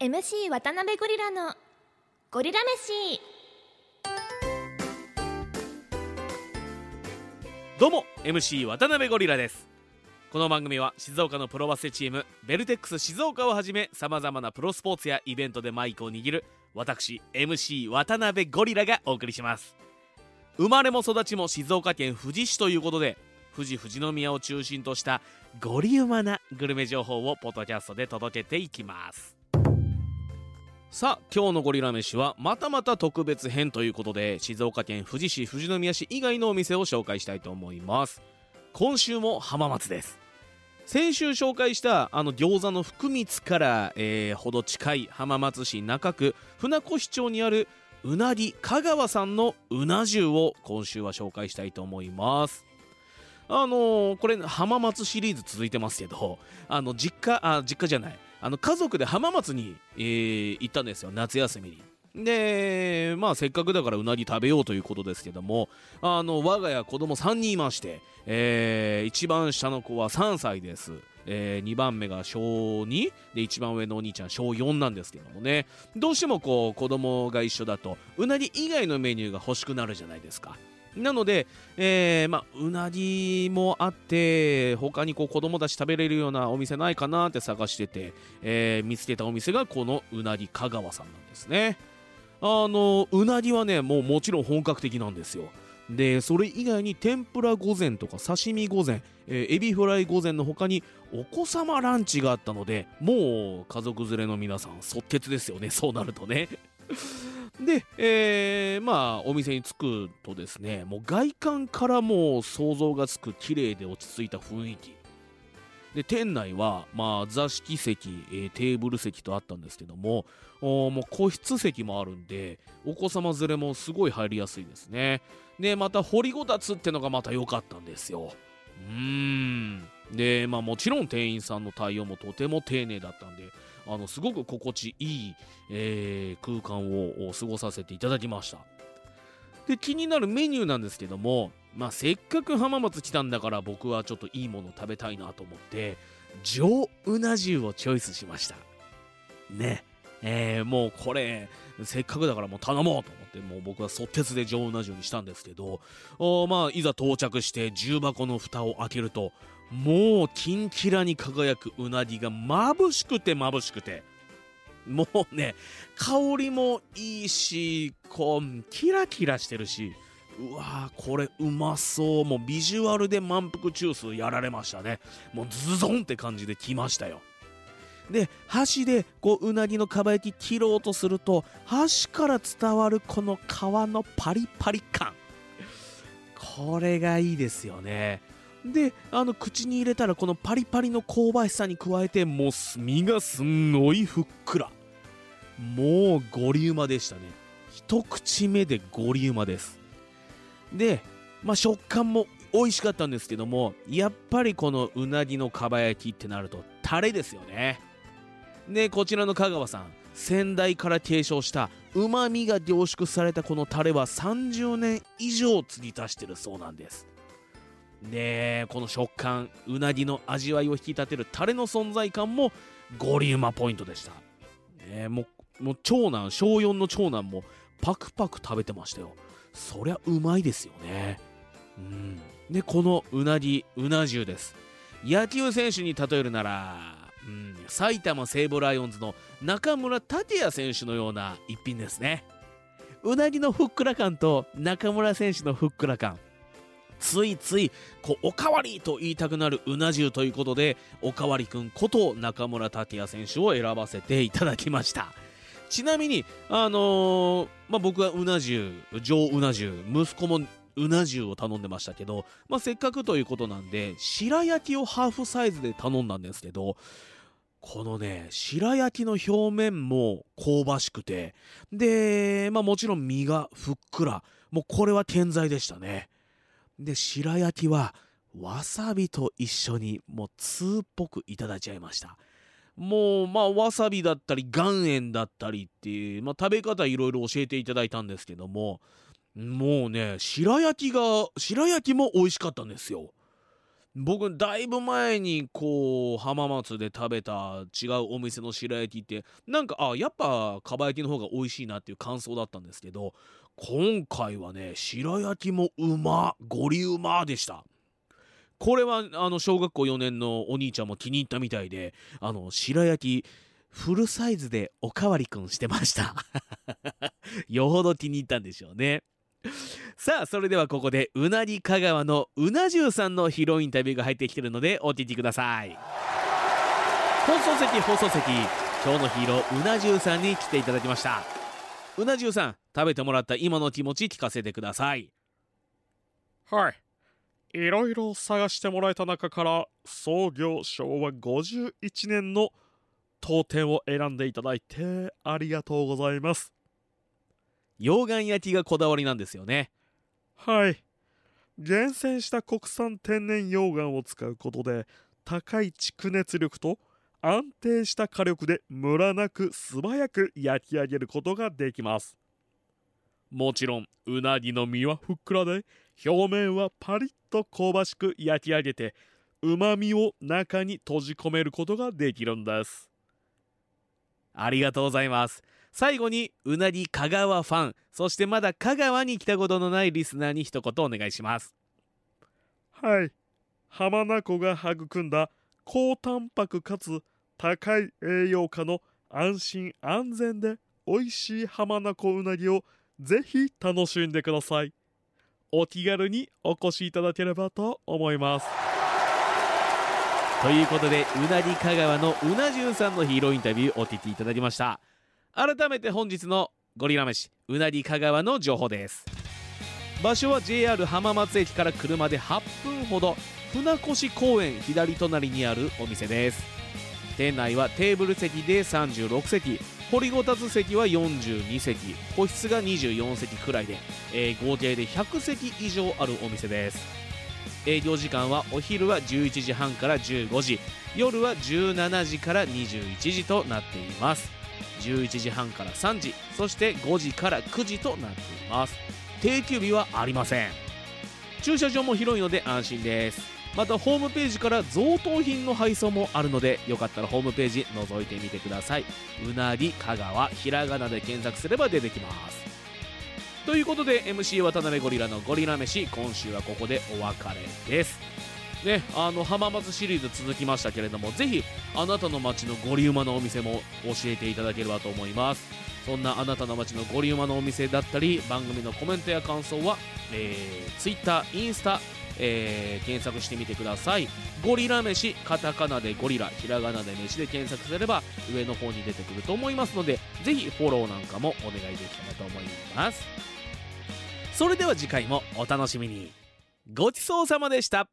MC 渡辺ゴリラのゴリラ飯。どうも MC 渡辺ゴリラです。この番組は静岡のプロバスケチームベルテックス静岡をはじめさまざまなプロスポーツやイベントでマイクを握る私 MC 渡辺ゴリラがお送りします生まれも育ちも静岡県富士市ということで富士富士宮を中心としたゴリウマなグルメ情報をポッドキャストで届けていきます。さあ今日のゴリラ飯はまたまた特別編ということで静岡県富士市富士宮市以外のお店を紹介したいと思います。今週も浜松です。先週紹介したあの餃子の福光から、えー、ほど近い浜松市中区船越町にあるうなり香川さんのうな重を今週は紹介したいと思います。あのーこれ浜松シリーズ続いてますけど あの実家あ実家じゃない。あの家族で浜松に、えー行ったんですよ。夏休みに。でまあせっかくだからうなぎ食べようということですけどもあの我が家子供3人いまして、えー一番下の子は3歳です、え2番目が小2で一番上のお兄ちゃん小4なんですけどもね。どうしてもこう子供が一緒だとうなぎ以外のメニューが欲しくなるじゃないですか。なので、えーまあ、うなぎもあって他にこう子供たち食べれるようなお店ないかなって探してて、えー見つけたお店がこのうなぎ香川さんなんですね。あのうなぎはねもうもちろん本格的なんですよ。でそれ以外に天ぷら御膳とか刺身御膳、えーエビフライ御膳の他にお子様ランチがあったのでもう家族連れの皆さん即決ですよね。そうなるとね。で、えーまあお店に着くとですねもう外観からもう想像がつく綺麗で落ち着いた雰囲気。で店内は、まあ、座敷席、えーテーブル席とあったんですけどもおもう個室席もあるんでお子様連れもすごい入りやすいですね。でまた掘りごたつってのがまた良かったんですよ。うーん。でまあもちろん店員さんの対応もとても丁寧だったんであのすごく心地いい、えー空間を過ごさせていただきました。で気になるメニューなんですけどもまあせっかく浜松来たんだから僕はちょっといいもの食べたいなと思って上うな重をチョイスしました。ね。えーもうこれせっかくだからもう頼もうと思ってもう僕は即決で上うな重にしたんですけどおまあいざ到着して重箱の蓋を開けるともうキンキラに輝くうなぎが眩しくて眩しくてもうね香りもいいしこうキラキラしてるしうわーこれうまそう。もうビジュアルで満腹中枢やられましたね。もうズゾンって感じで来ましたよ。で箸でこううなぎのかば焼き切ろうとすると箸から伝わるこの皮のパリパリ感。これがいいですよね。であの口に入れたらこのパリパリの香ばしさに加えてもう身がすんごいふっくら。もうゴリウマでしたね。一口目でゴリウマです。で、まあ、食感も美味しかったんですけどもやっぱりこのうなぎのかば焼きってなるとタレですよね。でこちらの香川さん先代から継承したうまみが凝縮されたこのタレは30年以上継ぎ足してるそうなんです。でこの食感うなぎの味わいを引き立てるタレの存在感もゴリウマポイントでした、ね、もうもう長男小4の長男もパクパク食べてましたよ。そりゃうまいですよね。うん。でこのうなぎうな重です。野球選手に例えるなら、うん、埼玉西武ライオンズの中村剛也選手のような一品ですね。うなぎのふっくら感と中村選手のふっくら感。ついついこうおかわりと言いたくなるうな重ということでおかわりくんこと中村剛也選手を選ばせていただきました。ちなみにあのーまあ、僕はうな重上うな重息子もうな重を頼んでましたけど、まあ、せっかくということなんで白焼きをハーフサイズで頼んだんですけどこのね白焼きの表面も香ばしくてで、まあ、もちろん身がふっくらもうこれは健在でしたね。で白焼きはわさびと一緒にもう通っぽくいただいちゃいました。もうまあわさびだったり岩塩だったりっていう、まあ、食べ方いろいろ教えていただいたんですけどももうね白焼きが白焼きも美味しかったんですよ。僕だいぶ前にこう浜松で食べた違うお店の白焼きってなんかあやっぱかば焼きの方が美味しいなっていう感想だったんですけど今回はね白焼きもうまゴリうまでした。これはあの小学校4年のお兄ちゃんも気に入ったみたいであの白焼きフルサイズでおかわりくんしてました。よほど気に入ったんでしょうね。さあそれではここでうなり香川のうな重さんのヒロインタビューが入ってきてるのでお聞きください。放送席放送席今日のヒーローうな重さんに来ていただきました。うな重さん食べてもらった今の気持ち聞かせてください。はい。いろいろ探してもらえた中から創業昭和51年の当店を選んでいただいてありがとうございます。溶岩焼きがこだわりなんですよねはい。厳選した国産天然溶岩を使うことで高い蓄熱力と安定した火力でムラなく素早く焼き上げることができます。もちろんうなぎの身はふっくらで表面はパリッと香ばしく焼き上げてうまみを中に閉じ込めることができるんです。ありがとうございます。最後にうなぎ香川ファンそしてまだ香川に来たことのないリスナーに一言お願いします。はい。浜名湖が育んだ高タンパクかつ高い栄養価の安心安全で美味しい浜名湖うなぎをぜひ楽しんでください。お気軽にお越しいただければと思います。ということでうなぎ香川のうな重さんのヒーローインタビューお聞きいただきました。改めて本日のゴリラ飯うなぎ香川の情報です。場所は JR 浜松駅から車で8分ほど船越公園左隣にあるお店です。店内はテーブル席で36席。掘りごたつ席は42席個室が24席くらいで、えー合計で100席以上あるお店です。営業時間はお昼は11時半から15時夜は17時から21時となっています。11時半から3時そして5時から9時となっています。定休日はありません。駐車場も広いので安心です。またホームページから贈答品の配送もあるのでよかったらホームページ覗いてみてください。うなぎ香川ひらがなで検索すれば出てきます。ということで MC 渡辺ゴリラのゴリラ飯。今週はここでお別れです。ねあの浜松シリーズ続きましたけれどもぜひあなたの街のゴリウマのお店も教えていただければと思います。そんなあなたの街のゴリウマのお店だったり番組のコメントや感想は、えー、Twitter、インスタ、えー検索してみてください。ゴリラ飯カタカナでゴリラひらがなで飯で検索すれば上の方に出てくると思いますのでぜひフォローなんかもお願いできたらと思います。それでは次回もお楽しみに。ごちそうさまでした。